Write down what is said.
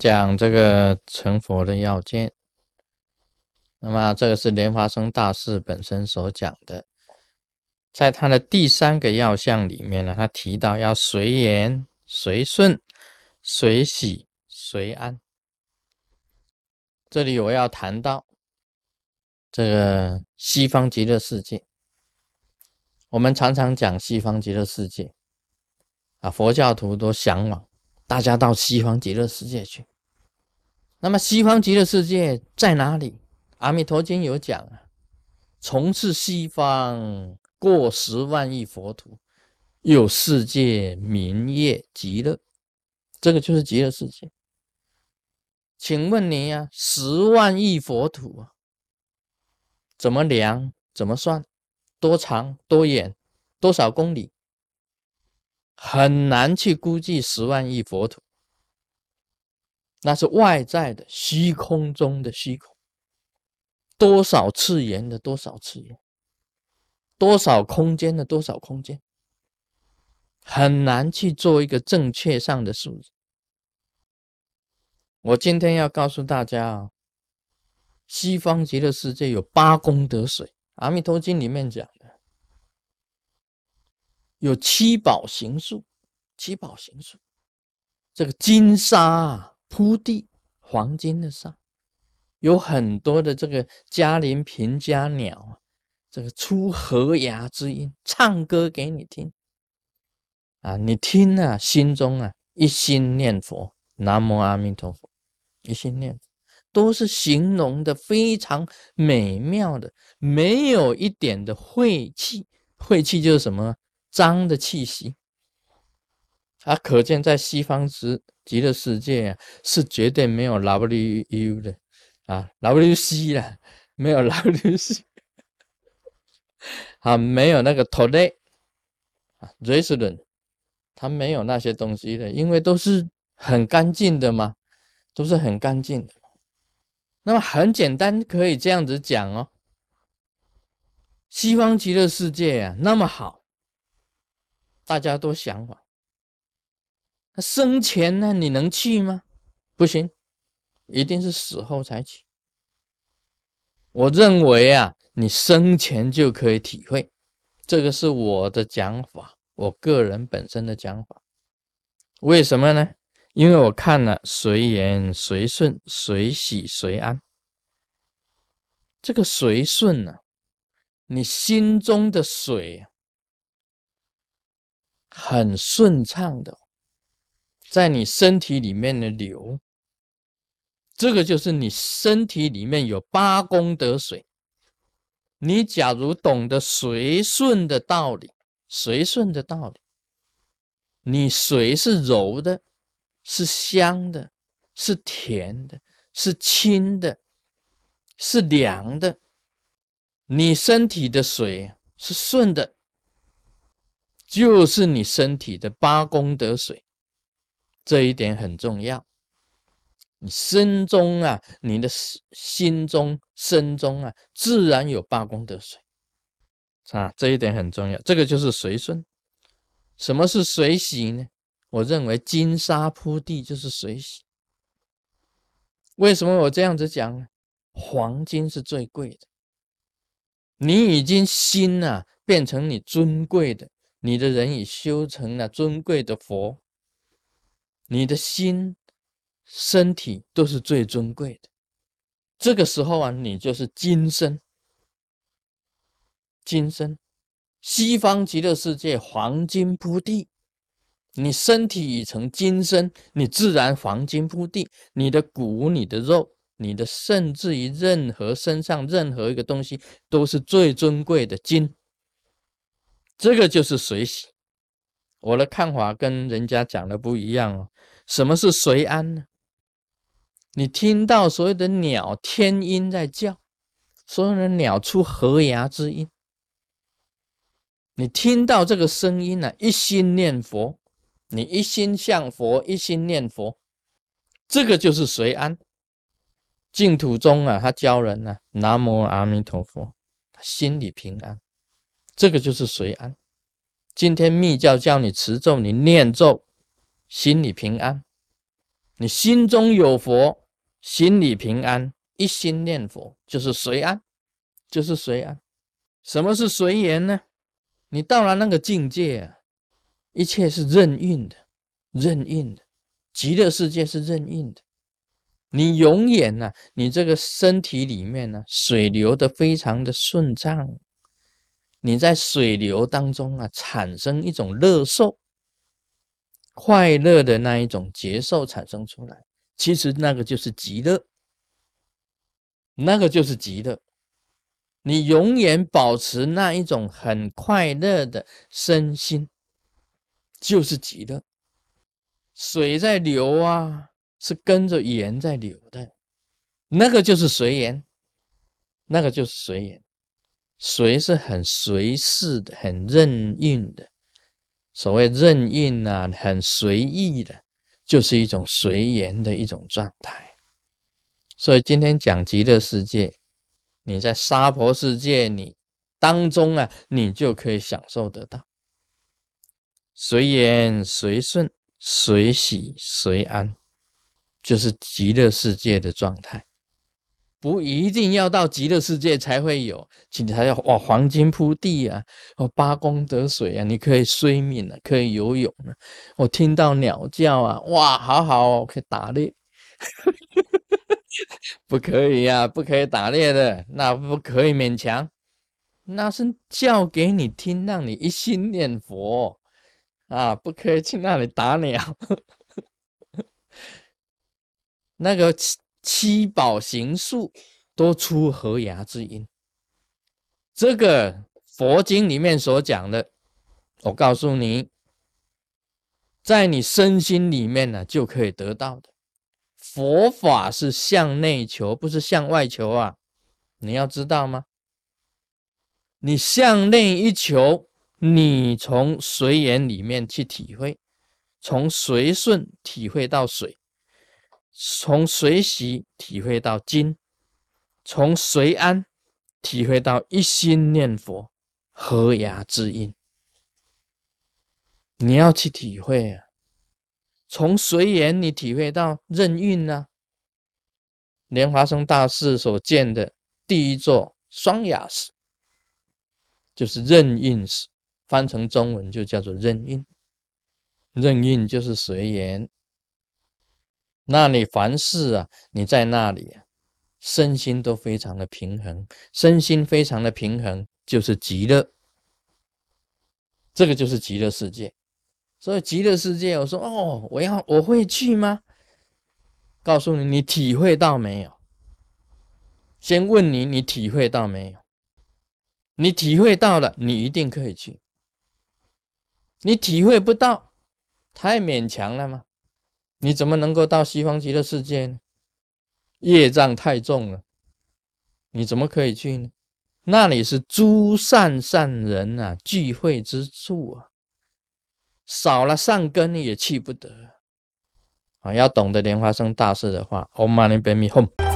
讲这个成佛的要件。那么这个是莲花生大师本身所讲的，在他的第三个要项里面呢，他提到要随缘、随顺、随喜、随安。这里我要谈到这个西方极乐世界。我们常常讲西方极乐世界，啊，佛教徒都向往大家到西方极乐世界去。那么西方极乐世界在哪里？阿弥陀经有讲啊，从是西方过十万亿佛土，有世界名业极乐，这个就是极乐世界。请问你呀，十万亿佛土啊，怎么量？怎么算？多长？多远？多少公里？很难去估计十万亿佛土，那是外在的虚空中的虚空，多少次元的多少次元，多少空间的多少空间，很难去做一个正确上的数字。我今天要告诉大家啊，西方极乐世界有八功德水，《阿弥陀经》里面讲的有七宝行树，七宝行树，这个金沙啊铺地，黄金的上，有很多的这个嘉陵平家鸟，这个出和牙之音，唱歌给你听啊，你听啊，心中啊一心念佛，南无阿弥陀佛。一心念都是形容的非常美妙的，没有一点的晦气。晦气就是什么脏的气息。啊，可见在西方之极乐世界啊，是绝对没有 W U 的啊，W C 了，没有 W C，啊，没有那个 Today 啊，Restaurant，它没有那些东西的，因为都是很干净的嘛。都是很干净的，那么很简单，可以这样子讲哦。西方极乐世界啊，那么好，大家都向往。生前呢，你能去吗？不行，一定是死后才去。我认为啊，你生前就可以体会，这个是我的讲法，我个人本身的讲法。为什么呢？因为我看了随缘随顺随喜随安，这个随顺呢，你心中的水很顺畅的，在你身体里面的流，这个就是你身体里面有八功德水。你假如懂得随顺的道理，随顺的道理，你水是柔的。是香的，是甜的，是清的，是凉的。你身体的水是顺的，就是你身体的八功德水。这一点很重要。你身中啊，你的心中、身中啊，自然有八功德水啊。这一点很重要。这个就是随顺。什么是随喜呢？我认为金沙铺地就是水洗。为什么我这样子讲呢？黄金是最贵的。你已经心啊变成你尊贵的，你的人已修成了尊贵的佛，你的心、身体都是最尊贵的。这个时候啊，你就是金身。金身，西方极乐世界黄金铺地。你身体已成金身，你自然黄金铺地。你的骨、你的肉、你的甚至于任何身上任何一个东西，都是最尊贵的金。这个就是随喜。我的看法跟人家讲的不一样哦。什么是随安呢？你听到所有的鸟天音在叫，所有的鸟出和牙之音，你听到这个声音呢，一心念佛。你一心向佛，一心念佛，这个就是随安。净土中啊，他教人呢，南无阿弥陀佛，心里平安，这个就是随安。今天密教教你持咒，你念咒，心里平安，你心中有佛，心里平安，一心念佛就是随安，就是随安。什么是随缘呢？你到了那个境界啊，一切是任运的，任运的，极乐世界是任运的。你永远呢，你这个身体里面呢，水流的非常的顺畅。你在水流当中啊，产生一种乐受、快乐的那一种节受产生出来，其实那个就是极乐，那个就是极乐。你永远保持那一种很快乐的身心，就是极乐。水在流啊，是跟着盐在流的，那个就是随缘，那个就是随缘。随是很随势的，很任运的。所谓任运啊，很随意的，就是一种随缘的一种状态。所以今天讲极乐世界，你在娑婆世界你当中啊，你就可以享受得到随缘随顺、随喜随安，就是极乐世界的状态。不一定要到极乐世界才会有，请才要哇黄金铺地啊，哦八功德水啊，你可以睡眠啊，可以游泳啊，我听到鸟叫啊，哇好好哦，可以打猎，不可以呀，不可以打猎的，那不可以勉强，那是叫给你听，让你一心念佛。啊，不可以去那里打鸟，那个。七宝行树都出河牙之音，这个佛经里面所讲的，我告诉你，在你身心里面呢就可以得到的。佛法是向内求，不是向外求啊！你要知道吗？你向内一求，你从随缘里面去体会，从随顺体会到水。从随喜体会到精，从随安体会到一心念佛，和雅之音。你要去体会啊！从随缘你体会到任运呢？莲华生大师所建的第一座双雅寺，就是任运寺，翻成中文就叫做任运。任运就是随缘。那你凡事啊，你在那里，身心都非常的平衡，身心非常的平衡，就是极乐。这个就是极乐世界。所以极乐世界，我说哦，我要我会去吗？告诉你，你体会到没有？先问你，你体会到没有？你体会到了，你一定可以去。你体会不到，太勉强了吗？你怎么能够到西方极乐世界呢？业障太重了，你怎么可以去呢？那里是诸善善人啊聚会之处啊，少了善根也去不得啊！要懂得莲花生大事的话，Om Mani Padme Hum。